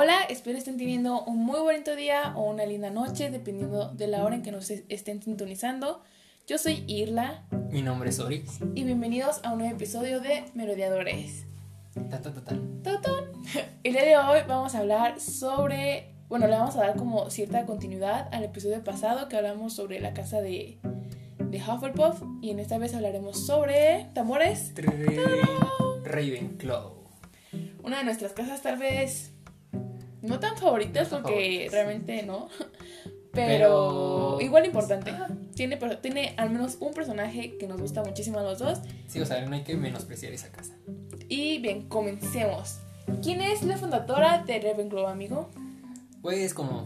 Hola, espero estén teniendo un muy bonito día o una linda noche, dependiendo de la hora en que nos estén sintonizando. Yo soy Irla. Mi nombre es Ori. Y bienvenidos a un nuevo episodio de Merodeadores. El día de hoy vamos a hablar sobre. Bueno, le vamos a dar como cierta continuidad al episodio pasado que hablamos sobre la casa de, de Hufflepuff. Y en esta vez hablaremos sobre. ¿Tambores? Ravenclaw. Una de nuestras casas, tal vez. No tan favoritas, porque realmente no. Pero, igual importante. Tiene, tiene al menos un personaje que nos gusta muchísimo a los dos. Sí, o sea, no hay que menospreciar esa casa. Y bien, comencemos. ¿Quién es la fundadora de Ravenclaw, amigo? Pues como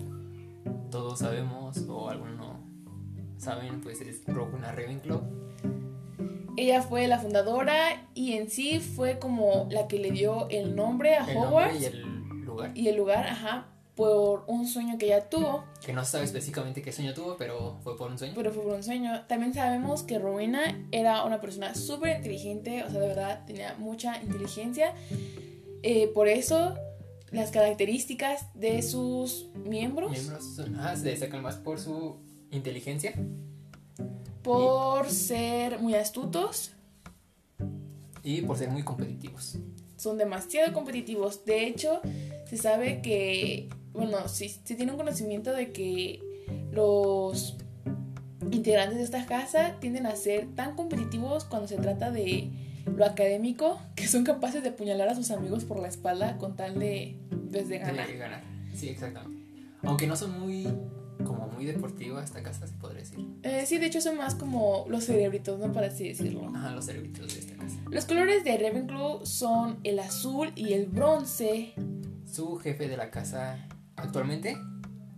todos sabemos, o algunos no saben, pues es Rowena Ravenclaw. Ella fue la fundadora y en sí fue como la que le dio el nombre a Hogwarts. y el lugar. Y el lugar, ajá, por un sueño que ella tuvo. Que no se sabe específicamente qué sueño tuvo, pero fue por un sueño. Pero fue por un sueño. También sabemos que Rowena era una persona súper inteligente, o sea, de verdad tenía mucha inteligencia. Eh, por eso, las características de sus miembros. Miembros ah, se destacan más por su inteligencia. Por ser muy astutos. Y por ser muy competitivos. Son demasiado competitivos. De hecho, se sabe que bueno, sí, se tiene un conocimiento de que los integrantes de esta casa tienden a ser tan competitivos cuando se trata de lo académico que son capaces de apuñalar a sus amigos por la espalda con tal de, pues, de ganar. De ganar. Sí, exactamente. Aunque no son muy como muy deportivos esta casa, se podría decir. Eh, sí, de hecho son más como los cerebritos, ¿no? Para así decirlo. Ajá, los cerebritos de esta casa. Los colores de Ravenclaw son el azul y el bronce. Su jefe de la casa actualmente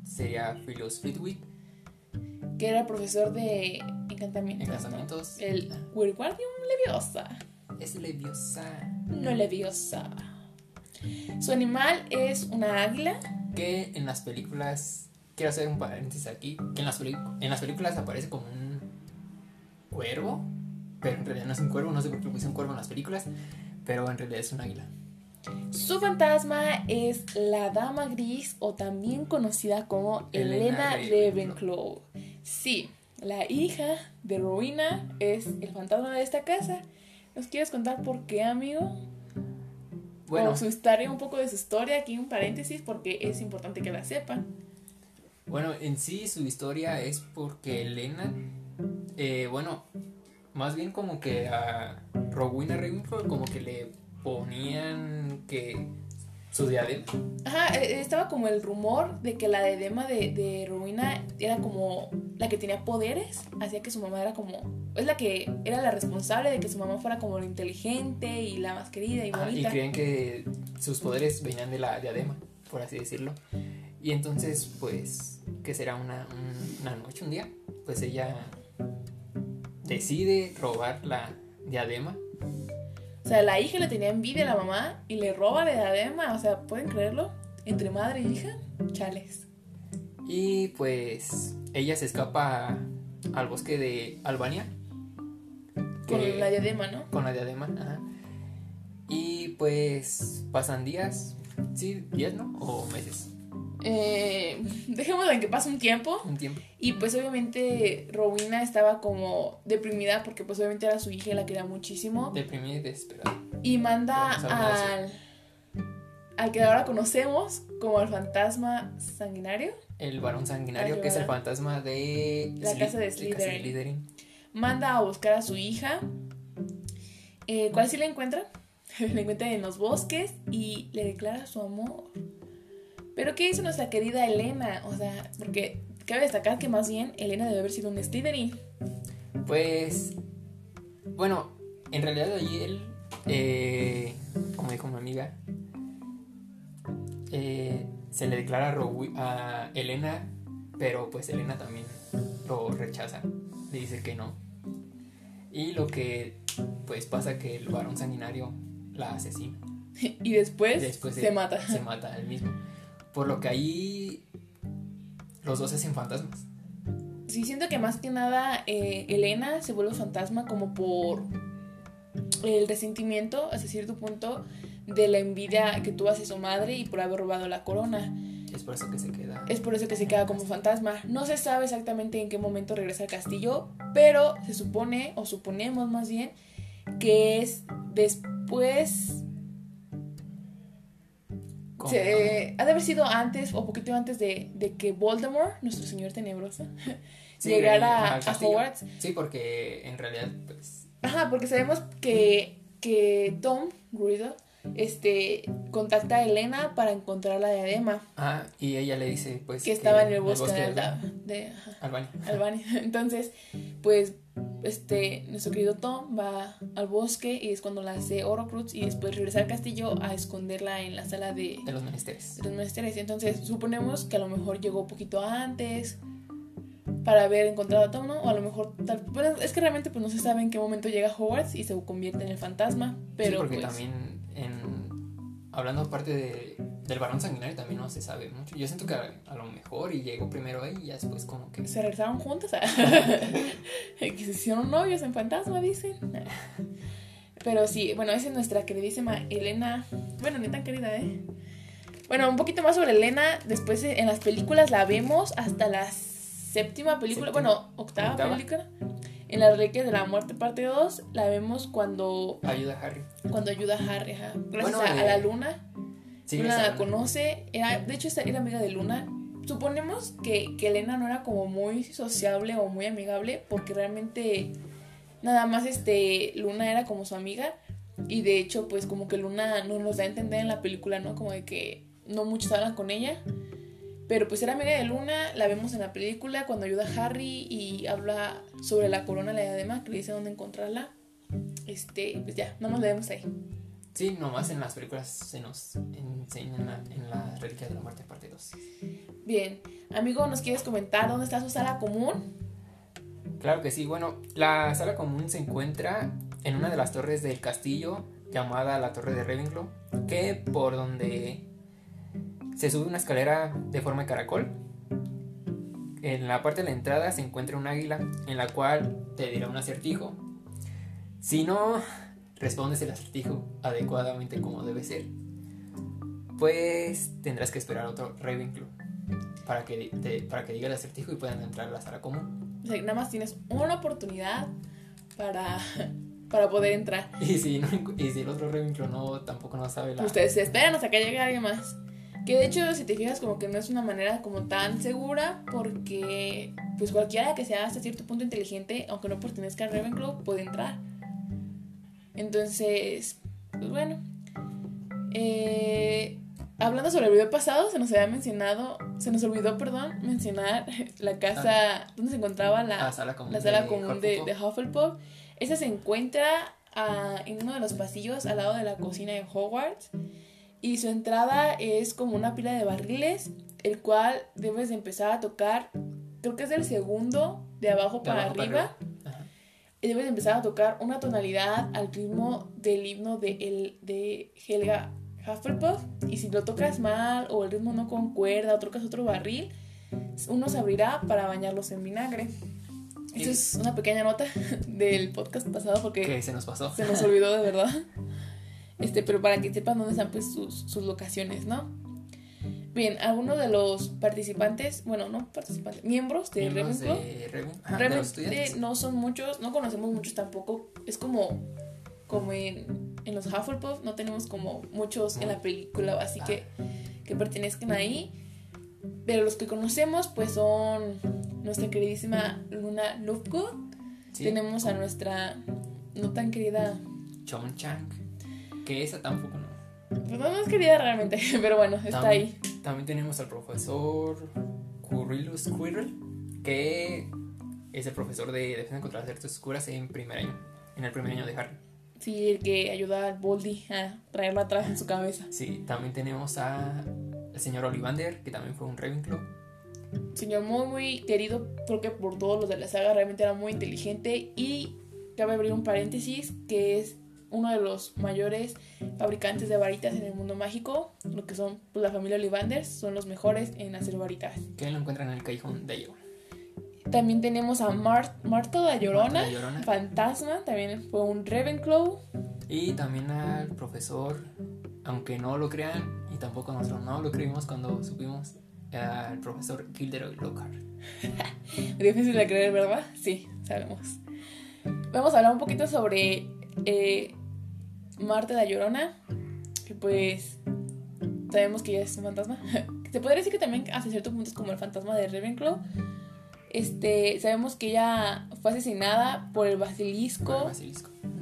sería Phyllis Flitwick. Que era profesor de encantamientos. Encantamientos. El Wingardium Leviosa. Es Leviosa. No Leviosa. Su animal es una águila. Que en las películas. Quiero hacer un paréntesis aquí. Que en las, en las películas aparece como un cuervo. Pero en realidad no es un cuervo. No sé por qué puse un cuervo en las películas. Pero en realidad es un águila. Su fantasma es la Dama Gris o también conocida como Elena, Ravenclaw. Sí, la hija de Rowena es el fantasma de esta casa. ¿Nos quieres contar por qué, amigo? Bueno. O su historia, un poco de su historia, aquí un paréntesis, porque es importante que la sepan. Bueno, en sí su historia es porque Elena, eh, bueno, más bien como que a Rowena Ravenclaw como que le ponían que su diadema. Ajá, e, estaba como el rumor de que la diadema de, de Rowena era como la que tenía poderes, hacía que su mamá era como, es la que era la responsable de que su mamá fuera como la inteligente y la más querida y bonita. y creen que sus poderes venían de la diadema, por así decirlo. Y entonces, pues, que será una, una noche, un día, pues ella decide robar la diadema o sea, la hija le tenía envidia a la mamá y le roba la diadema. O sea, ¿pueden creerlo? Entre madre y hija, chales. Y pues ella se escapa al bosque de Albania. Con la diadema, ¿no? Con la diadema, ajá. Y pues pasan días, sí, días, ¿no? O meses eh, dejemos en que pase un tiempo. Un tiempo. Y pues obviamente Rowena estaba como deprimida porque pues obviamente era su hija y la quería muchísimo. Deprimida y desesperada. Y manda al, al que ahora conocemos como el fantasma sanguinario. El varón sanguinario, que es el fantasma de la casa de Slytherin. Manda a buscar a su hija. Eh, ¿Cuál sí la encuentra? la encuentra en los bosques y le declara su amor. Pero ¿qué hizo nuestra querida Elena? O sea, porque cabe destacar que más bien Elena debe haber sido un Slytherin. Pues, bueno, en realidad él, eh, como dijo mi amiga, eh, se le declara a, a Elena, pero pues Elena también lo rechaza, le dice que no. Y lo que pues pasa que el varón sanguinario la asesina. y después, después se mata. Se mata él mismo. Por lo que ahí los dos hacen fantasmas. Sí, siento que más que nada eh, Elena se vuelve fantasma como por el resentimiento hasta cierto punto de la envidia que tuvo hacia su madre y por haber robado la corona. Es por eso que se queda. Es por eso que se queda como fantasma. No se sabe exactamente en qué momento regresa al castillo, pero se supone, o suponemos más bien, que es después. Se, ha de haber sido antes o poquito antes de, de que Voldemort, nuestro señor tenebroso, llegara a Hogwarts. Sí, porque en realidad, pues. Ajá, porque sabemos que, que Tom Riddle este, contacta a Elena para encontrar la diadema. Ah, y ella le dice, pues. Que, estaba en el bosque, de, de Albania. Albania. Entonces, pues, este, nuestro querido Tom va al bosque y es cuando la hace Horrocrux y después regresa al castillo a esconderla en la sala de. De los menesteres. De los menesteres. Entonces, suponemos que a lo mejor llegó un poquito antes para haber encontrado a Tom, ¿no? O a lo mejor tal, bueno, es que realmente pues no se sabe en qué momento llega Hogwarts y se convierte en el fantasma, pero sí, porque pues también en hablando aparte de, del varón sanguinario también no se sabe mucho. Yo siento que a, lo mejor y llegó primero ahí y ya después como que se regresaron juntos, que se hicieron novios en fantasma, dicen. Pero sí, bueno, esa es nuestra queridísima Elena, bueno, ni tan querida, ¿eh? Bueno, un poquito más sobre Elena, después en las películas la vemos hasta las séptima película, bueno, octava, película. En las Reliquias de la Muerte, parte 2, la vemos cuando. Ayuda a Harry. Cuando ayuda a Harry, Gracias a, la eh, Luna. Luna la conoce. Era, de hecho, era amiga de Luna. Suponemos que, que Elena no era como muy sociable o muy amigable, porque realmente nada más este Luna era como su amiga. Y de hecho, pues como que Luna no nos da a entender en la película, ¿no? Como de que no muchos hablan con ella. Pero pues era amiga de Luna, la vemos en la película cuando ayuda a Harry y habla sobre la corona, la diadema, que le dice dónde encontrarla. Este, pues ya, nada más la vemos ahí. Sí, nomás en las películas se nos enseñan en la Reliquia de la Muerte, parte 2. Bien, amigo, ¿nos quieres comentar dónde está su sala común? Claro que sí, bueno, la sala común se encuentra en una de las torres del castillo llamada la Torre de Ravenclaw, que por donde se sube una escalera de forma de caracol. En la parte de la entrada se encuentra un águila en la cual te dirá un acertijo. Si no respondes el acertijo adecuadamente como debe ser, pues tendrás que esperar otro Ravenclaw para que, para que diga el acertijo y puedan entrar a la sala común. O sea, nada más tienes una oportunidad para, para poder entrar. Y si, y si el otro Ravenclaw no, tampoco no sabe la... Ustedes esperan hasta que llegue alguien más. Que de hecho, si te fijas, como que no es una manera como tan segura, porque pues cualquiera que sea hasta cierto punto inteligente, aunque no pertenezca a Ravenclaw, puede entrar. Entonces, pues bueno. Eh, hablando sobre el video pasado, se nos había mencionado, se nos olvidó, perdón, mencionar la casa ah. donde se encontraba la, sala común, la sala común de, de, Hufflepuff. Esa se encuentra ah, en uno de los pasillos al lado de la cocina de Hogwarts y su entrada es como una pila de barriles, el cual debes de empezar a tocar, creo que es el segundo de abajo para arriba. Debes de empezar a tocar una tonalidad al ritmo del himno de, el, de Helga Hufflepuff. Y si lo tocas mal o el ritmo no concuerda o tocas otro barril, uno se abrirá para bañarlos en vinagre. Esto es una pequeña nota del podcast pasado porque... se nos pasó. Se nos olvidó de verdad. Este, pero para que sepan dónde están pues sus, locaciones, ¿no? Bien, algunos de los participantes, bueno, no participantes, miembros de Ravenclaw, realmente no son muchos, no conocemos muchos tampoco, es como, como en, en los Hufflepuff, no tenemos como muchos en la película, así que, que pertenezcan ahí, pero los que conocemos pues son nuestra queridísima Luna Lovegood, tenemos a nuestra no tan querida Chon Chang, que esa tampoco. Pues no es querida realmente, pero bueno, está ahí. También tenemos al profesor Currilus Squirrel, que es el profesor de Defensa contra las Artes Oscuras en primer año, en el primer año de Harry. Sí, el que ayuda a Boldy a traerlo atrás en su cabeza. Sí, también tenemos a el señor Ollivander, que también fue un Ravenclaw. Señor muy, muy querido, creo que por todos los de la saga, realmente era muy inteligente y cabe abrir un paréntesis, que es uno de los mayores fabricantes de varitas en el mundo mágico, lo que son pues, la familia Olivanders, son los mejores en hacer varitas. Que lo encuentran en el callejón de Llorona. También tenemos a Marta de Llorona, fantasma, también fue un Ravenclaw. Y también al profesor aunque no lo crean, y tampoco nosotros no lo creímos cuando supimos al profesor Gilderoy Lockhart. Difícil de creer, ¿verdad? Sí, sabemos. Vamos a hablar un poquito sobre eh, Marta la Llorona, que pues sabemos que ella es un fantasma. Se podría decir que también hasta cierto punto es como el fantasma de Ravenclaw. Este, sabemos que ella fue asesinada por el basilisco,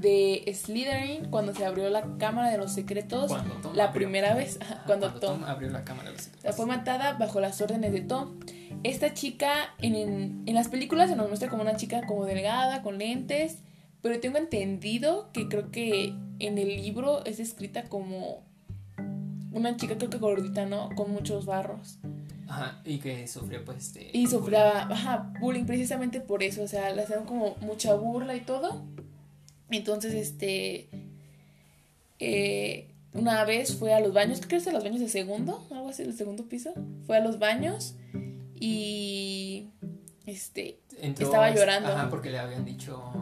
de Slytherin cuando se abrió la cámara de los secretos la primera vez. cuando, Tom, abrió la cámara de los secretos. La fue matada bajo las órdenes de Tom. Esta chica en, en las películas se nos muestra como una chica como delgada, con lentes, pero tengo entendido que creo que en el libro es escrita como una chica creo que gordita, ¿no? Con muchos barros. Ajá, y que sufrió pues de... Y sufría, ajá, bullying precisamente por eso, o sea, le hacían como mucha burla y todo. Entonces, este... Eh, una vez fue a los baños, ¿qué crees? A los baños de segundo, algo así, del segundo piso. Fue a los baños y... Este... estaba llorando. Ajá, porque le habían dicho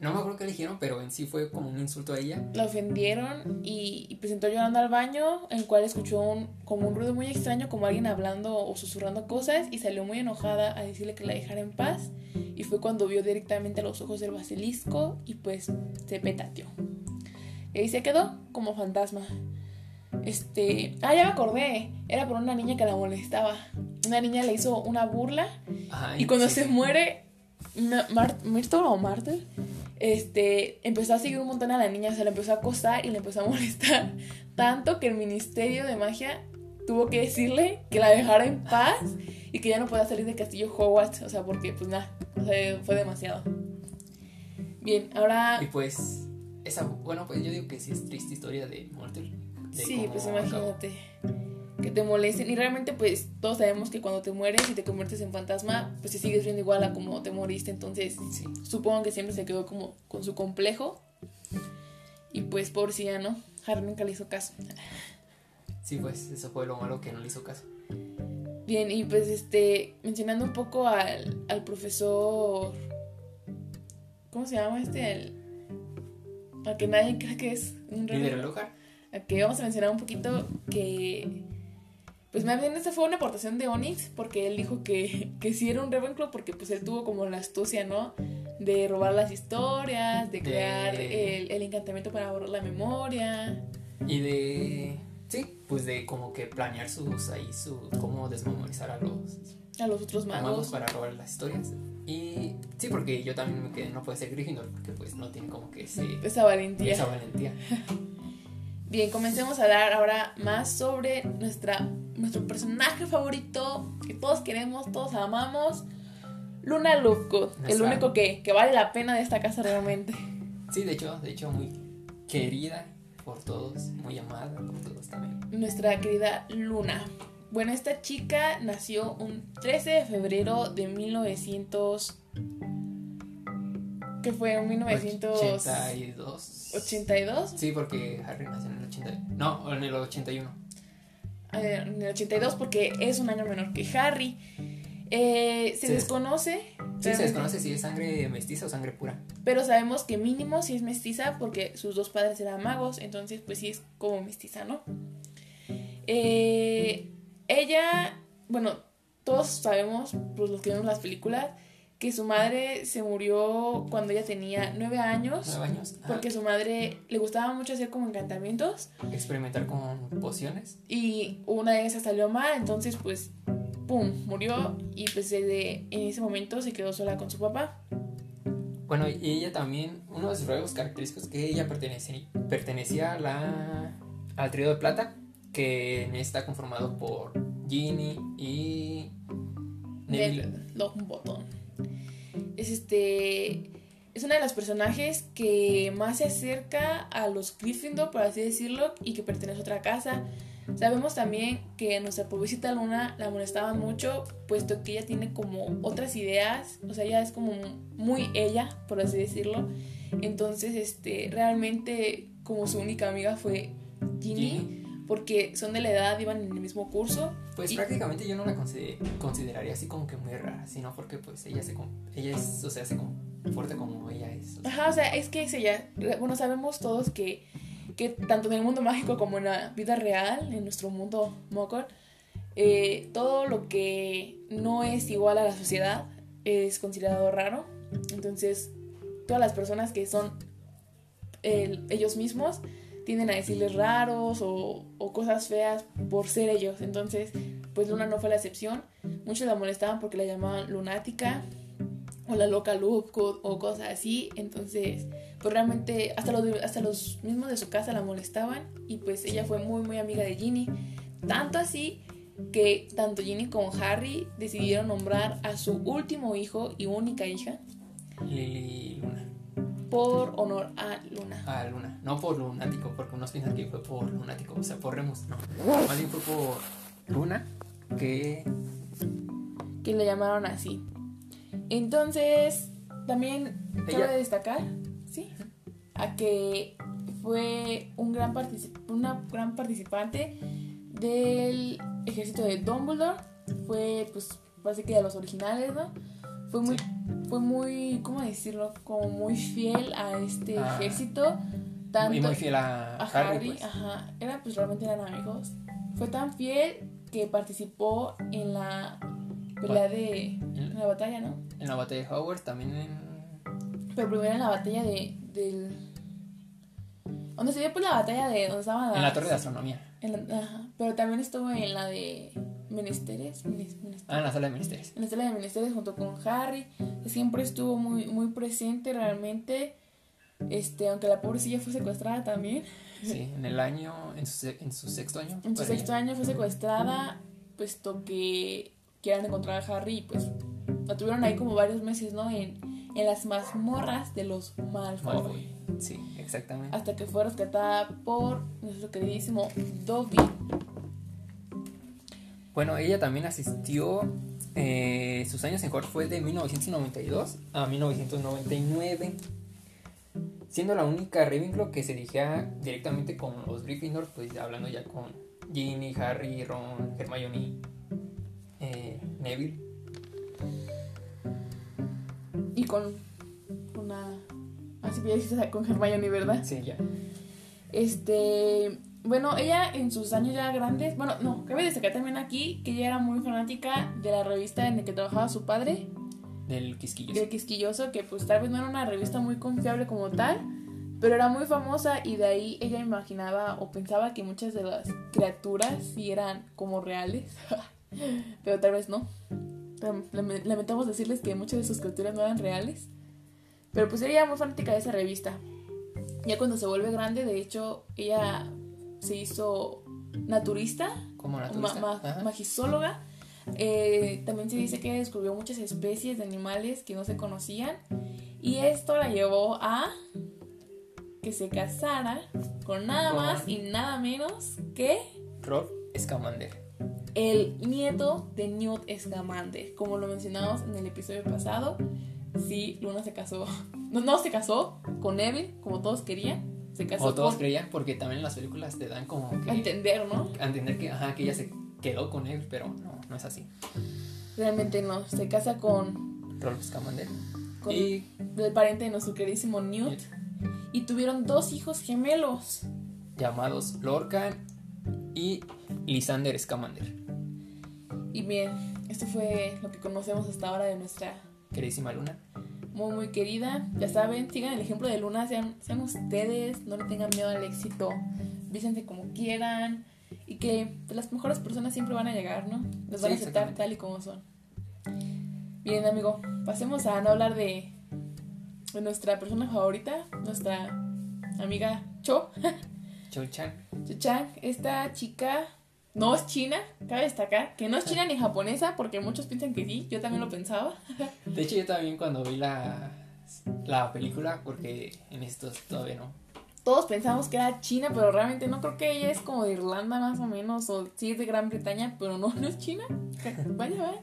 no me acuerdo qué le dijeron, pero en sí fue como un insulto a ella. La ofendieron y, presentó llorando al baño, en el cual escuchó un, como un ruido muy extraño, como alguien hablando o susurrando cosas, y salió muy enojada a decirle que la dejara en paz. Y fue cuando vio directamente a los ojos del basilisco y pues se petateó. Y ahí se quedó como fantasma. Este. Ah, ya me acordé. Era por una niña que la molestaba. Una niña le hizo una burla. y cuando se muere, Myrtle o Martel este, empezó a seguir un montón a la niña, se la empezó a acosar y le empezó a molestar tanto que el Ministerio de Magia tuvo que decirle que la dejara en paz y que ya no pueda salir de Castillo Hogwarts, o sea, porque pues nada, fue demasiado. Bien, ahora... Y pues, esa, bueno, pues yo digo que sí es triste historia de Mortal. sí, pues imagínate que te molesten. Y realmente, pues, todos sabemos que cuando te mueres y te conviertes en fantasma, pues te sigues viendo igual a como te moriste. Entonces, supongo que siempre se quedó como con su complejo. Y pues, pobrecilla, ¿no? Harry nunca le hizo caso. Sí, pues, eso fue lo malo que no le hizo caso. Bien, y pues, este, mencionando un poco al, al profesor. ¿Cómo se llama este? El, a que nadie cree que es un rey. A que vamos a mencionar un poquito que pues más bien esa fue una aportación de Onyx porque él dijo que, que sí era un Ravenclaw porque pues él tuvo como la astucia, ¿no? De robar las historias, de crear El, el, encantamiento para borrar la memoria. Y de... Sí, pues de como que planear sus ahí, su, cómo desmemorizar a los... A los otros magos. para robar las historias. Y sí, porque yo también me quedé, no puede ser Gryffindor porque pues no tiene como que ese... Esa valentía. Esa valentía. Bien, comencemos a hablar ahora más sobre nuestra, nuestro personaje favorito que todos queremos, todos amamos. Luna Lovegood, el único que, que, vale la pena de esta casa realmente. Sí, de hecho, de hecho, muy querida por todos, muy amada por todos también. Nuestra querida Luna. Bueno, esta chica nació un 13 de febrero de 1900 que fue en 1982. ¿82? Sí, porque Harry nació en el 80. No, en el 81. En el 82 porque es un año menor que Harry. Eh, se desconoce. Sí, se desconoce si es sangre mestiza o sangre pura. Pero sabemos que mínimo si es mestiza porque sus dos padres eran magos, entonces pues sí es como mestiza, ¿no? Eh, ella, bueno, todos sabemos, pues los que vemos las películas, que su madre se murió cuando ella tenía nueve años. Nueve años. Porque su madre le gustaba mucho hacer como encantamientos. Experimentar con pociones. Y una de esas salió mal, entonces pues, ¡pum!, murió y pues desde en ese momento se quedó sola con su papá. Bueno, y ella también, uno de sus rasgos característicos que ella pertenecía, pertenecía a la, al trío de plata, que está conformado por Ginny y Neville Longbottom es este es una de las personajes que más se acerca a los Gryffindor, por así decirlo, y que pertenece a otra casa. Sabemos también que nuestra pobrecita Luna la molestaban mucho, puesto que ella tiene como otras ideas, o sea, ella es como muy ella, por así decirlo. Entonces, este, realmente como su única amiga fue Ginny porque son de la edad, iban en el mismo curso. Pues prácticamente yo no la consideraría así como que muy rara, sino porque pues ella se ella es, o sea, se fuerte como ella es. Ajá, o sea, es que es ella. Bueno, sabemos todos que, que tanto en el mundo mágico como en la vida real, en nuestro mundo Mokor, eh, todo lo que no es igual a la sociedad es considerado raro. Entonces, todas las personas que son ellos mismos tienden a decirles raros o, o, cosas feas por ser ellos. Entonces, pues Luna no fue la excepción. Muchos la molestaban porque la llamaban lunática o la loca look o, cosas así. Entonces, pues realmente hasta los, hasta los mismos de su casa la molestaban y pues ella fue muy muy amiga de Ginny. Tanto así que tanto Ginny como Harry decidieron nombrar a su último hijo y única hija. Lily Luna. Por honor a Luna. A Luna. No por lunático, porque unos piensan que fue por lunático, o sea, por Remus, no. Más bien fue por Luna, que... Que le llamaron así. Entonces, también cabe destacar, ¿sí? A que fue un gran una gran participante del ejército de Dumbledore. Fue, pues, básicamente de los originales, ¿no? Fue muy, fue muy, ¿cómo decirlo? Como muy fiel a este ah. ejército. Tanto, y muy fiel a, Harry. pues. Ajá, era, pues realmente eran amigos. Fue tan fiel que participó en la pelea de. En la batalla, ¿no? En la batalla de Hogwarts, también en. Pero primero en la batalla de. del. Donde se dio pues la batalla de. Donde estaban En la torre de astronomía. ajá, pero también estuvo en la de. Menesteres, Ah, en la sala de Menesteres. En la sala de Menesteres junto con Harry. Siempre estuvo muy, muy presente realmente. Este, aunque la pobrecilla fue secuestrada también. Sí, en el año, en su, en su sexto año. En su sexto año fue secuestrada, puesto que quieran encontrar a Harry pues la tuvieron ahí como varios meses, ¿no? En, en las mazmorras de los Malfoy. Sí, exactamente. Hasta que fue rescatada por nuestro queridísimo Dobby. Bueno, ella también asistió, eh, sus años en Hogwarts fue de 1992 a 1999, siendo la única Ravenclaw que se dirigía directamente con los Gryffindor, pues hablando ya con Ginny, Harry, Ron, Hermione, eh, Neville. Y con una... Así que con Hermione, ¿verdad? Sí, ya. Este bueno, ella en sus años ya grandes, bueno, no, cabe destacar también aquí que ella era muy fanática de la revista en la que trabajaba su padre. Del Quisquilloso. Del Quisquilloso, que pues tal vez no era una revista muy confiable como tal, pero era muy famosa y de ahí ella imaginaba o pensaba que muchas de las criaturas sí eran como reales, pero tal vez no. Lamentamos decirles que muchas de sus criaturas no eran reales, pero pues ella era muy fanática de esa revista. Ya cuando se vuelve grande, de hecho, ella se hizo naturista, como naturista, magisóloga. Eh, también se dice que descubrió muchas especies de animales que no se conocían y esto la llevó a que se casara con nada más y nada menos que Rolf Scamander. El nieto de Newt Scamander, como lo mencionamos en el episodio pasado. Sí, Luna se casó. No, no se casó con Neville, como todos querían o todos creían, porque también en las películas te dan como que. A entender, ¿no? A entender que, ajá, que ella se quedó con él, pero no, no es así. Realmente no. Se casa con. Rolf Scamander. Con y. El pariente de nuestro queridísimo Newt. Y tuvieron dos hijos gemelos. Llamados Lorcan y Lysander Scamander. Y bien, esto fue lo que conocemos hasta ahora de nuestra queridísima Luna muy, muy querida. Ya saben, sigan el ejemplo de Luna, sean, sean ustedes, no le tengan miedo al éxito, vísense como quieran y que las mejores personas siempre van a llegar, ¿no? Los van a aceptar tal y como son. Bien, amigo, pasemos a no hablar de, de nuestra persona favorita, nuestra amiga Cho. Cho Chang. Cho Chang, esta chica no es china, cabe destacar, que no es china ni japonesa, porque muchos piensan que sí, yo también lo pensaba. De hecho, yo también cuando vi la, la película, porque en estos todavía no. Todos pensamos que era china, pero realmente no creo que ella es como de Irlanda más o menos, o sí es de Gran Bretaña, pero no, no es china. Vaya, vaya.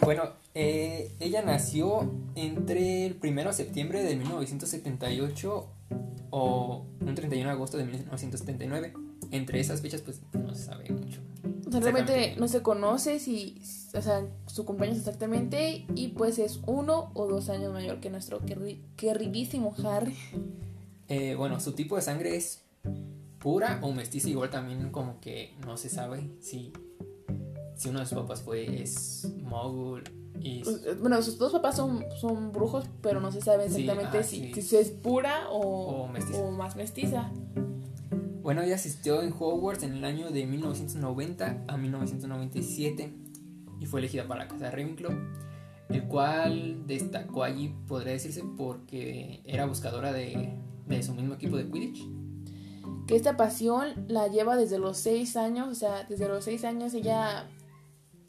Bueno, eh, ella nació entre el 1 de septiembre de 1978 o un 31 de agosto de 1979 entre esas fechas pues no se sabe mucho. realmente no se conoce si, o sea, su cumpleaños exactamente y pues es uno o dos años mayor que nuestro queridísimo Harry. Eh, bueno, su tipo de sangre es pura o mestiza, igual también como que no se sabe si, si uno de sus papás fue es mogul y... Pues, eh, bueno, sus dos papás son, son brujos, pero no se sabe exactamente si, si, es pura o, o, más mestiza. Bueno, ella asistió en Hogwarts en el año de 1990 a 1997 y fue elegida para la Casa de Ravenclaw, el cual destacó allí, podría decirse, porque era buscadora de, de su mismo equipo de Quidditch. Que esta pasión la lleva desde los 6 años, o sea, desde los 6 años ella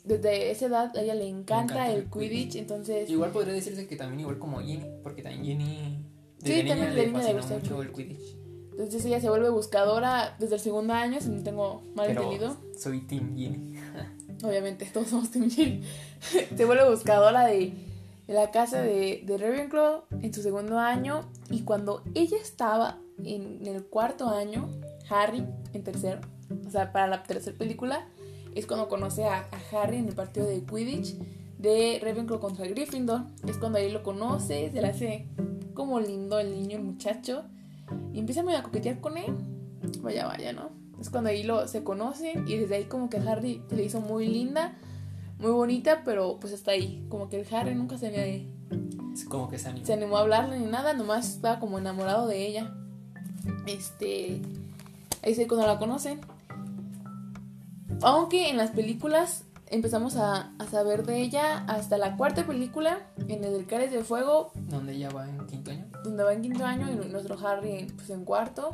desde esa edad a ella le encanta, el, Quidditch, entonces... Igual podría decirse que también igual como Jenny, porque también Jenny... Desde sí, niña también le le mucho el Quidditch. Entonces ella se vuelve buscadora desde el segundo año, si no tengo mal entendido. Soy Team Jenny. Obviamente, todos somos Team Jenny. se vuelve buscadora de, de la casa de, de, Ravenclaw en su segundo año. Y cuando ella estaba en, en el cuarto año, Harry en tercero, o sea, para la tercera película, es cuando conoce a, Harry en el partido de Quidditch de Ravenclaw contra Gryffindor. Es cuando ahí lo conoce, se le hace como lindo el niño, el muchacho. Y empieza a coquetear con él. Vaya, vaya, ¿no? Es cuando ahí lo, se conocen y desde ahí como que Harry se le hizo muy linda, muy bonita, pero pues hasta ahí. Como que el Harry nunca se le... Como que se animó. Se animó a hablarle ni nada, nomás estaba como enamorado de ella. Este... Ahí es cuando la conocen. Aunque en las películas empezamos a, saber de ella hasta la cuarta película, en el Cáliz de Fuego. Donde ella va en quinto año. Donde va en quinto año y nuestro Harry pues, en cuarto.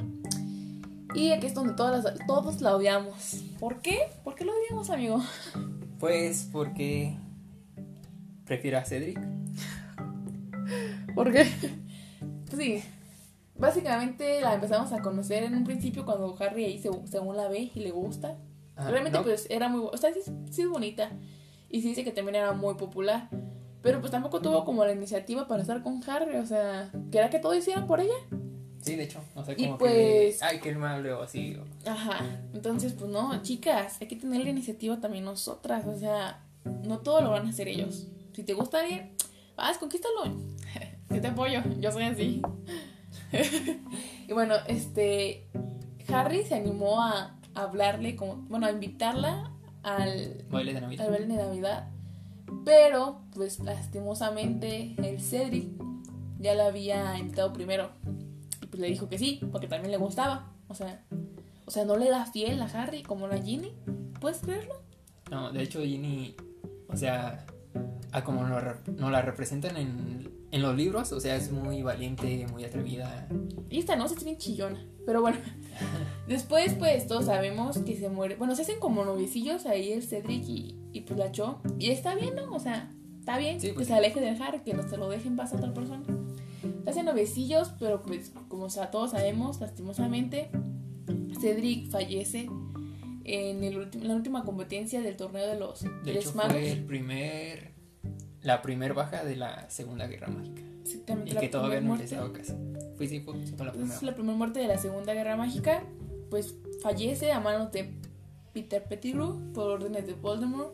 Y aquí es donde todas todos la odiamos. ¿Por qué? ¿Por qué lo odiamos, amigo? Pues porque prefiero a Cedric. ¿Por qué? Pues sí. Básicamente la empezamos a conocer en un principio cuando Harry ahí según la ve y le gusta. Realmente pues era muy, o sea, sí, es bonita. Y sí dice que también era muy popular. Pero pues tampoco tuvo como la iniciativa para estar con Harry, o sea, que era que todo hiciera por ella. Sí, de hecho, o sea, como pues, que, ay, que mal o así. Ajá, entonces pues no, chicas, hay que tener la iniciativa también nosotras, o sea, no todo lo van a hacer ellos. Si te gusta alguien, vas, conquístalo. Yo te apoyo, yo soy así. y bueno, este, Harry se animó a, hablarle, como, bueno, a invitarla al baile de Navidad. Al baile de Navidad. Pero, pues lastimosamente, el Cedric ya la había invitado primero. Y pues le dijo que sí, porque también le gustaba. O sea, o sea, no le da fiel a Harry como la Ginny. ¿Puedes creerlo? No, de hecho Ginny, o sea, a como no la representan en, en, los libros, o sea, es muy valiente, muy atrevida. Y esta no, se es bien chillona. Pero bueno, después pues todos sabemos que se muere. Bueno, se hacen como noviecillos ahí el Cedric y, y pues la Cho. Y está bien, ¿no? O sea, está bien que pues se aleje de Harry, que no se lo dejen pasar a otra persona. Se hacen noviecillos, pero pues como sea, todos sabemos, lastimosamente, Cedric fallece en, el la última competencia del torneo de los de hecho, Fue el primer, la primer baja de la Segunda Guerra Mágica. Y que todavía no les casi. Fue, sí, fue, la primera. Es la primera muerte de la Segunda Guerra Mágica. Pues fallece a manos de Peter Pettigrew por órdenes de Voldemort.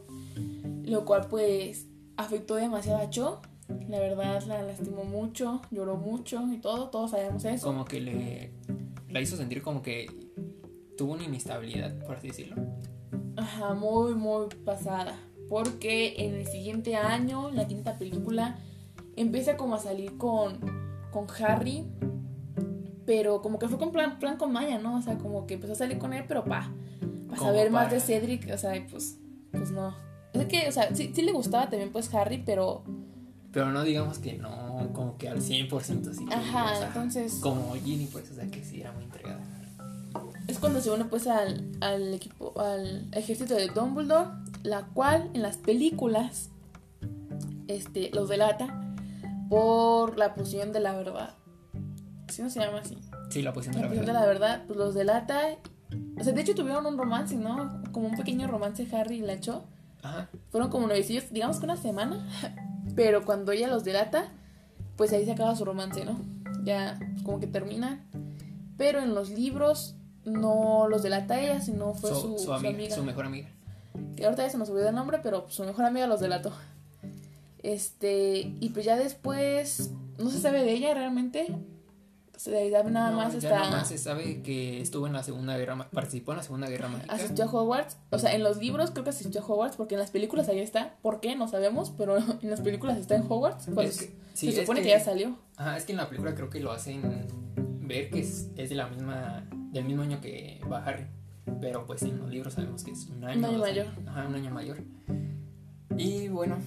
Lo cual pues afectó demasiado a Cho. La verdad la lastimó mucho, lloró mucho y todo, todos sabemos eso. Como que le la hizo sentir como que tuvo una inestabilidad, por así decirlo. Ajá, muy, muy pasada. Porque en el siguiente año, la quinta película, empieza como a salir con, con Harry, pero como que fue con plan, plan con Maya, ¿no? O sea, como que empezó a salir con él, pero pa, para saber más de Cedric, o sea, pues, pues no. Es que, o sea, sí, sí le gustaba también pues Harry, pero... Pero no digamos que no, como que al 100% sí. Ajá, entonces... Como Ginny, pues, o sea, que sí era muy entregada. Es cuando se une pues al, al equipo, al ejército de Dumbledore, la cual en las películas, este, los delata por la poción de la verdad. ¿Sí no se llama así? Sí, la poción de la, la verdad. de la verdad, pues los delata. O sea, de hecho tuvieron un romance, ¿no? Como un pequeño romance Harry y la Cho. Ajá. Fueron como novicios, digamos que una semana. Pero cuando ella los delata, pues ahí se acaba su romance, ¿no? Ya como que termina. Pero en los libros no los delata ella, sino fue su, su, amiga, su mejor amiga. Que ahorita ya se nos olvidó el nombre, pero su mejor amiga los delató. Este, y pues ya después, no se sabe de ella realmente. Se sabe nada No, más ya hasta. nada más se sabe que estuvo en la Segunda Guerra participó en la Segunda Guerra Mágica. Asistió a Hogwarts. O sea, en los libros creo que asistió a Hogwarts porque en las películas ahí está. ¿Por qué? No sabemos, pero en las películas está en Hogwarts. Cuando Es que- sí, se supone que... que- ya salió. Ajá, es que en la película creo que lo hacen ver que es, es de la misma del mismo año que va Harry. Pero pues en los libros sabemos que es un año. Un año dos mayor. años. Ajá, un año mayor. Y bueno,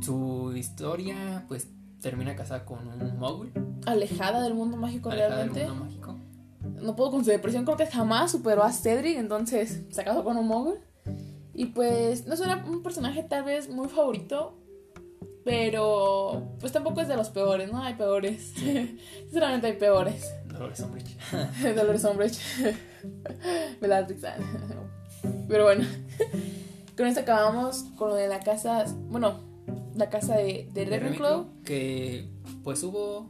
su historia pues termina casada con un mogul. Alejada del mundo mágico alejada del realmente. mundo mágico. no puedo con su depresión, creo que jamás superó a Cedric, entonces se casó con un mogul. Y pues no es una- un personaje tal vez muy favorito, pero pues tampoco es de los peores, ¿no? Hay peores. Sinceramente hay peores. Dolores Umbridge. Dolores Umbridge. Bellatrix. Pero bueno, con esto acabamos con lo de la casa, bueno, la casa de, de de Ravenclaw. Que pues hubo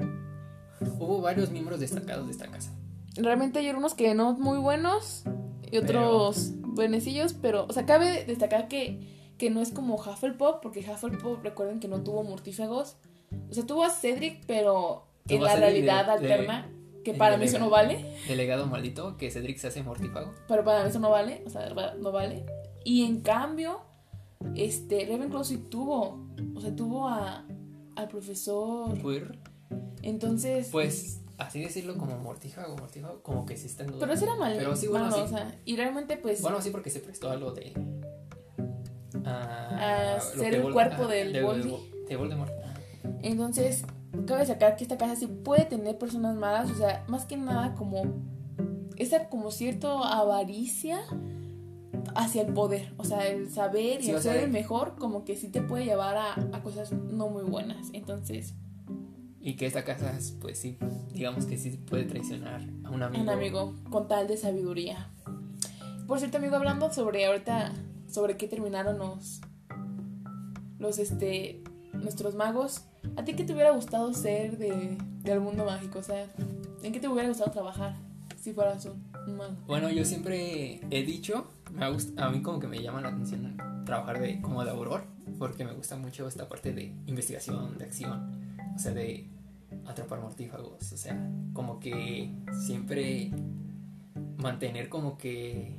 hubo varios miembros destacados de esta casa. Realmente hay unos que no muy buenos y otros buenecillos, pero, o sea, cabe destacar que, que no es como Hufflepuff, porque Hufflepuff, recuerden que no tuvo mortífagos. O sea, tuvo a Cedric, pero en la realidad de- alterna, que para mí eso no vale, Delegado maldito que Cedric se hace mortífago. pero para mí eso no vale, o sea, no vale. Y en cambio, este, Ravenclaw sí tuvo, o sea, tuvo a, al profesor. Quirrell, Entonces, Pues así decirlo como mortífago, mortífago, como que sí está en duda. pero ese era mal, Pero sí, bueno, malo, sí. o sea, y realmente pues... Bueno, sí, porque se prestó a lo de. A lo ser el cuerpo ah, del de, de, de Voldemort. Ah, Entonces, cabe destacar que esta casa sí puede tener personas malas, o sea, más que nada como esa como cierto avaricia hacia el poder, o sea, el saber y Sí, el ser el mejor como que sí te puede llevar a, a cosas no muy buenas. Entonces, Y que esta casa, pues sí, digamos que sí puede traicionar a un amigo. un amigo con tal de sabiduría. Por cierto, amigo, hablando sobre ahorita sobre qué terminaron los los este nuestros magos, ¿a ti qué te hubiera gustado ser de, del mundo mágico? O sea, ¿en qué te hubiera gustado trabajar si fueras un, mago? Bueno, yo siempre he dicho, me gusta, a mí como que me llama la atención trabajar de, como de auror, porque me gusta mucho esta parte de investigación, de acción, o sea, de atrapar mortífagos, o sea, como que siempre mantener como que,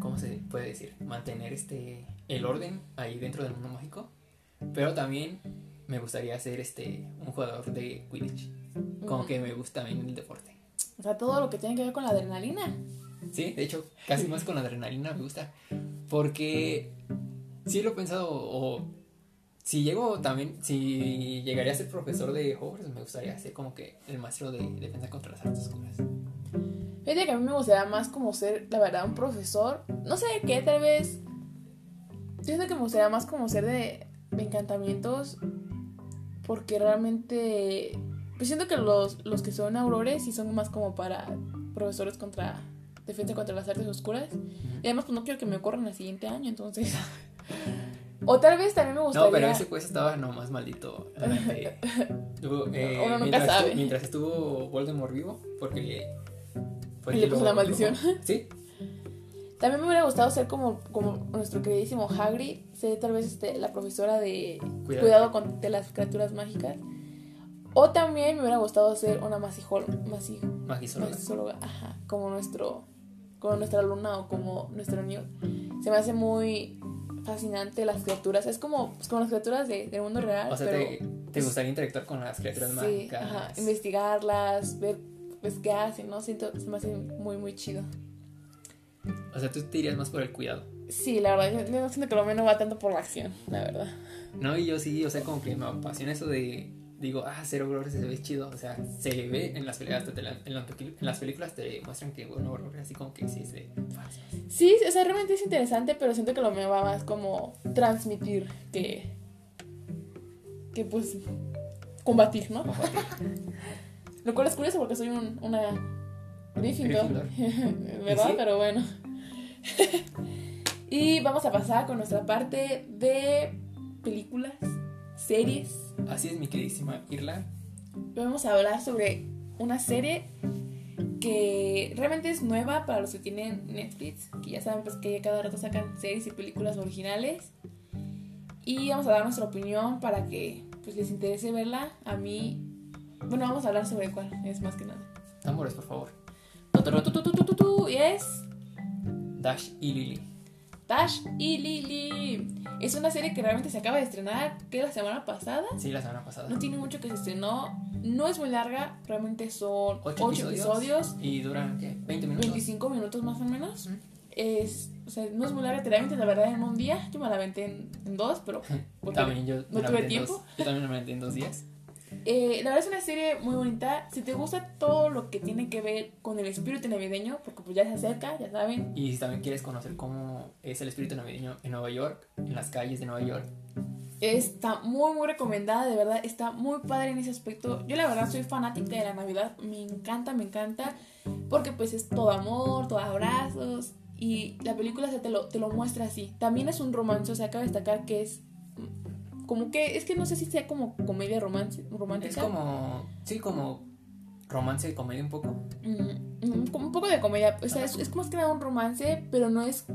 ¿cómo se puede decir? Mantener este, el orden ahí dentro del mundo mágico, pero también me gustaría ser este, un jugador de Quidditch, como Mm. que me gusta también el deporte. O sea, todo lo que tiene que ver con la adrenalina. Sí, de hecho, casi más con la adrenalina me gusta. Porque sí lo he pensado, o si llego también, si llegaría a ser profesor de Hogwarts, me gustaría ser como que el maestro de defensa contra las artes oscuras. Fíjate que a mí me gustaría más como ser, la verdad, un profesor. No sé qué, tal vez. Yo siento que me gustaría más como ser de, de encantamientos. Porque realmente. Pues siento que los, los que son aurores sí son más como para profesores contra. Defensa contra las artes oscuras. Y además, pues no quiero que me ocurran el siguiente año, entonces. o tal vez también me gustaría. No, pero ese pues estaba nomás maldito. tuvo, eh, Uno nunca mientras, sabe. mientras estuvo Voldemort vivo, porque. pues, Y le puso la maldición. sí, También me hubiera gustado ser como, como nuestro queridísimo Hagrid, ser tal vez este, la profesora de Cuidado. cuidado, con, de las criaturas mágicas. O también me hubiera gustado ser una masijol, masi- magisóloga. ajá, como nuestro, como nuestra alumna o como nuestro Newt. Se me hace muy fascinante las criaturas, es como, pues, como las criaturas de- del mundo real, O sea, pero te, te gustaría interactuar con las criaturas sí, mágicas. ajá, investigarlas, ver pues qué hacen, ¿no? Siento, se me hace muy, muy chido. O sea, tú te irías más por el cuidado. Sí, la verdad, yo, yo siento que lo no va tanto por la acción, la verdad. No, y yo sí, o sea, como que me apasiona eso de. Digo, ah, ser aurora se ve chido. O sea, se ve en las películas, te en, las peli- en las películas te muestran que aurora así como que sí de falso. Sí, o sea, realmente es interesante, pero siento que lo mío va más como transmitir que. que pues. combatir, ¿no? Lo cual es curioso porque soy un, una. Gryffindor. ¿Verdad? ¿Y sí? Pero bueno. y vamos a pasar con nuestra parte de películas, series. Así es, mi queridísima Irla. Vamos a hablar sobre una serie que realmente es nueva para los que tienen Netflix, que ya saben pues que cada rato sacan series y películas originales. Y vamos a dar nuestra opinión para que pues les interese verla. A mí Bueno, vamos a hablar sobre cuál, es más que nada. Tambores, por favor. Y es. Dash y Lily. Dash y Lily. Es una serie que realmente se acaba de estrenar, que la semana pasada. Sí, la semana pasada. No tiene mucho que se estrenó. No es muy larga, realmente son 8 episodios, Y duran, ¿qué? ¿20 minutos? 25 minutos más o menos. Es, o sea, no es muy larga, te la la verdad en un día. Yo me la aventé en, dos, pero también yo no tuve tiempo. yo también me la aventé en dos días. Eh, la verdad es una serie muy bonita. Si te gusta todo lo que tiene que ver con el espíritu navideño, porque pues ya se acerca, ya saben. Y si también quieres conocer cómo es el espíritu navideño en Nueva York, en las calles de Nueva York. Está muy, muy recomendada, de verdad. Está muy padre en ese aspecto. Yo la verdad soy fanática de la Navidad. Me encanta, me encanta. Porque pues es todo amor, todo abrazos. Y la película se te lo, te lo muestra así. También es un romance, o sea, cabe destacar que es como que es que no sé si sea como comedia romance, romántica. Es como, sí, como romance y comedia un poco. Mm, como un poco de comedia, o sea, es, es como que nada un romance, pero no es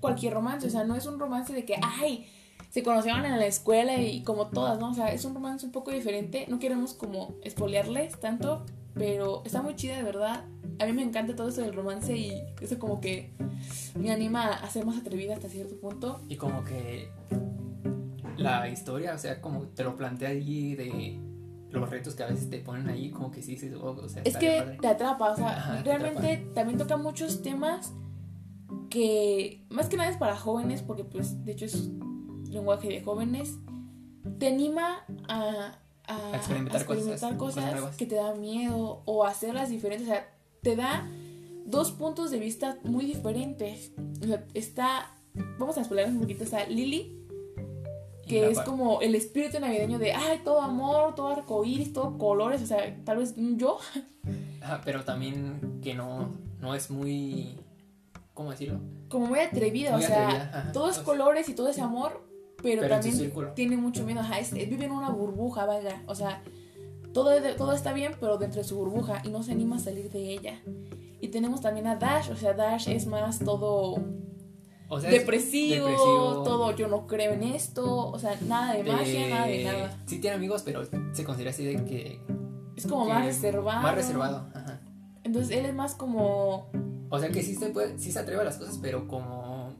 cualquier romance, o sea, no es un romance de que, ay, se conocieron en la escuela y como todas, ¿no? O sea, es un romance un poco diferente, no queremos como espolearles tanto, pero está muy chida de verdad. A mí me encanta todo eso del romance y eso como que me anima a ser más atrevida hasta cierto punto. Y como que la historia, o sea, como te lo plantea allí de los retos que a veces te ponen ahí, como que sí, sí, o sea, es que te atrapa, o sea, realmente también toca muchos temas que más que nada es para jóvenes, porque pues de hecho es lenguaje de jóvenes, te anima a, a, experimentar, cosas, que te dan miedo o hacerlas diferentes, o sea, te da dos puntos de vista muy diferentes. O sea, está, vamos a explorar un poquito, está Lily, que es como el espíritu navideño de, ay, todo amor, todo arcoíris, todo colores, o sea, tal vez yo. pero también que no, no es muy, ¿cómo decirlo? Como muy atrevida, o sea, todo es colores y todo es amor, pero, también tiene mucho miedo, ajá, vive en una burbuja, vaya, o sea, todo, todo está bien, pero dentro de su burbuja y no se anima a salir de ella. Y tenemos también a Dash, o sea, Dash es más todo depresivo, todo, yo no creo en esto, o sea, nada de, magia, nada de nada. Sí tiene amigos, pero se considera así de que... Es como más reservado. Más reservado, ajá. Entonces él es más como... O sea que sí se, puede, sí se atreve a las cosas, pero como,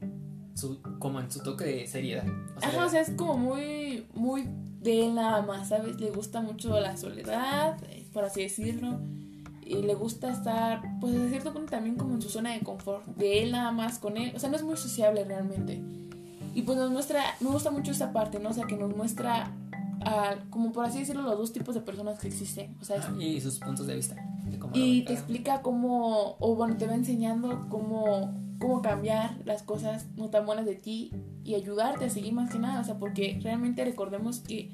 su, como en su toque de seriedad. O sea, ajá, o sea, es como muy, muy de él nada más, ¿sabes? Le gusta mucho la soledad, eh, por así decirlo y le gusta estar, pues a cierto punto también como en su zona de confort, de él nada más con él, o sea, no es muy sociable realmente. Y pues nos muestra, me gusta mucho esta parte, ¿no? O sea, que nos muestra, a, como por así decirlo, los dos tipos de personas que existen. O sea, y sus puntos de vista. y te explica cómo, o bueno, te va enseñando cómo, cómo cambiar las cosas no tan buenas de ti y ayudarte a seguir más que nada. O sea, porque realmente recordemos que,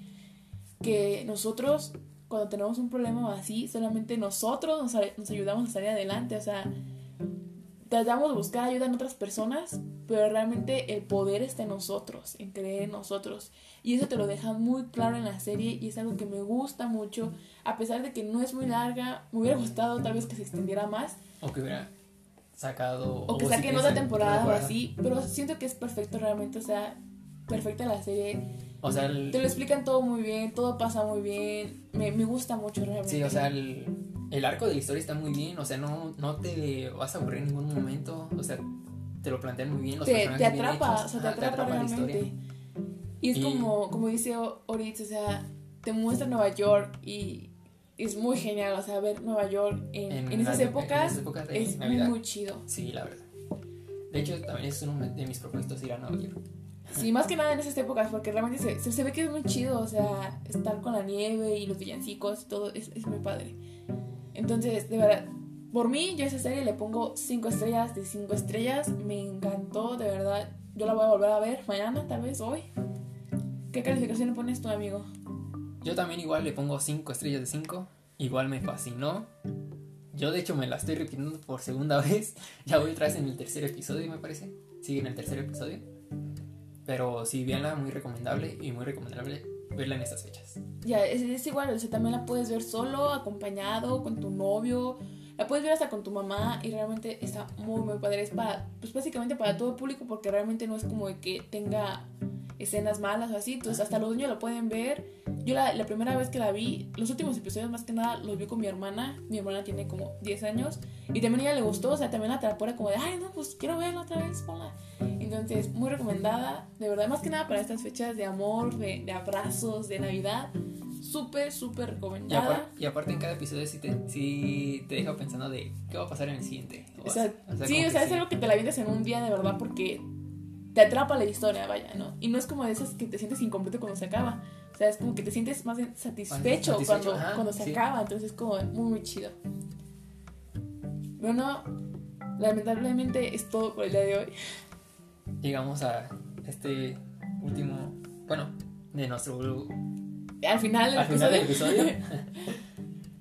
que nosotros cuando tenemos un problema así, solamente nosotros nos, nos ayudamos a salir adelante. O sea, tratamos de buscar ayuda en otras personas, pero realmente el poder está en nosotros, en creer en nosotros. Y eso te lo deja muy claro en la serie y es algo que me gusta mucho, a pesar de que no es muy larga, me hubiera gustado tal vez que se extendiera más. O que hubiera sacado... O que saquen otra temporada o así, pero siento que es perfecto realmente, o sea, perfecta la serie o sea, te lo explican todo muy bien, todo pasa muy bien. Me, me gusta mucho realmente. Sí, o sea, el, el, arco de la historia está muy bien. O sea, no, no te vas a aburrir en ningún momento. O sea, te lo plantean muy bien. Los te, te atrapa, o sea, te atrapa, realmente. Y es como, como dice Oritz, o sea, te muestra Nueva York y es muy genial, o sea, ver Nueva York en, en, esas, épocas es muy, muy chido. Sí, la verdad. De hecho, también es uno de mis propósitos ir a Nueva York. Sí, más que nada en esas épocas, porque realmente se, se, ve que es muy chido, o sea, estar con la nieve y los villancicos todo, es, es muy padre. Entonces, de verdad, por mí, yo a esa serie le pongo 5 estrellas de 5 estrellas, me encantó, de verdad. Yo la voy a volver a ver mañana, tal vez hoy. ¿Qué calificación le pones tú, amigo? Yo también igual le pongo 5 estrellas de 5, igual me fascinó. Yo de hecho me la estoy repitiendo por segunda vez. Ya voy otra vez en el tercer episodio, me parece. Sigue en el tercer episodio. Pero sí, la muy recomendable y muy recomendable verla en estas fechas. Ya, es, igual, o sea, también la puedes ver solo, acompañado, con tu novio, la puedes ver hasta con tu mamá y realmente está muy, muy padre. Es para, pues básicamente para todo el público porque realmente no es como de que tenga escenas malas o así, entonces hasta los niños lo pueden ver. Yo la, la, primera vez que la vi, los últimos episodios más que nada los vi con mi hermana, mi hermana tiene como 10 años y también a ella le gustó, o sea, también la atrapó como de, ay, no, pues quiero verla otra vez, ponla. Entonces, muy recomendada, de verdad, más que nada para estas fechas de amor, de, de abrazos, de Navidad. Súper, súper recomendada. Y, aparte en cada episodio sí te, sí te deja pensando de qué va a pasar en el siguiente. O sea, sí, o sea, es algo que te la vienes en un día de verdad porque te atrapa la historia, vaya, ¿no? Y no es como de esas que te sientes incompleto cuando se acaba. O sea, es como que te sientes más satisfecho, cuando, cuando se acaba. Entonces es como muy, muy chido. Bueno, lamentablemente es todo por el día de hoy. Llegamos a este último, bueno, de nuestro... Al final del episodio. Del episodio.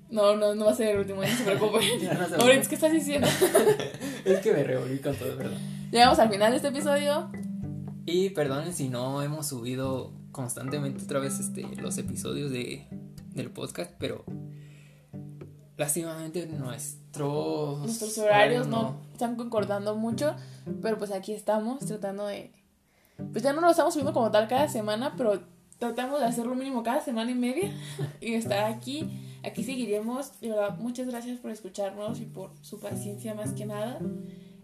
no, no, no va a ser el último, no se preocupe. Ahorita, ¿qué estás diciendo? es que me revolví con todo, ¿verdad? Llegamos al final de este episodio. Y perdonen si no hemos subido constantemente otra vez este, los episodios de, del podcast, pero lástimamente nuestros, nuestros horarios no, están concordando mucho, pero pues aquí estamos tratando de... Pues ya no lo estamos subiendo como tal cada semana, pero tratamos de hacerlo mínimo cada semana y media y estar aquí. Aquí seguiremos. De verdad, muchas gracias por escucharnos y por su paciencia más que nada.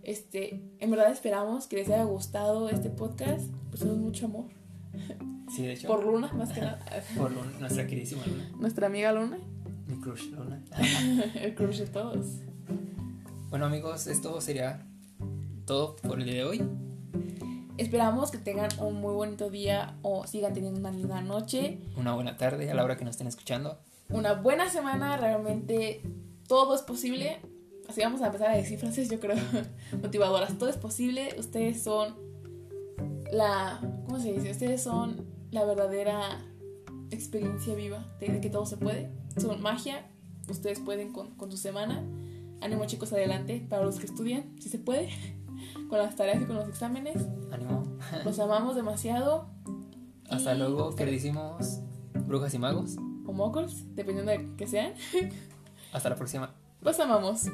Este, en verdad esperamos que les haya gustado este podcast. Pues es mucho amor. Sí, de hecho. Por Luna, más que nada. Por Luna, nuestra queridísima Luna. Nuestra amiga Luna. Mi crush Luna. el crush de todos. Bueno amigos, esto sería todo por el día de hoy. Esperamos que tengan un muy bonito día o sigan teniendo una linda noche. Una buena tarde a la hora que nos estén escuchando. Una buena semana, realmente todo es posible así vamos a empezar a decir frases, yo creo, motivadoras. Todo es posible, ustedes son la, ¿cómo se dice? Ustedes son la verdadera experiencia viva de, que todo se puede. Son magia, ustedes pueden con, con su semana. Ánimo chicos, adelante, para los que estudian, si se puede, con las tareas y con los exámenes. Ánimo. Los amamos demasiado. Hasta luego, queridísimos brujas y magos. O moguls, dependiendo de que sean. Hasta la próxima. Los amamos.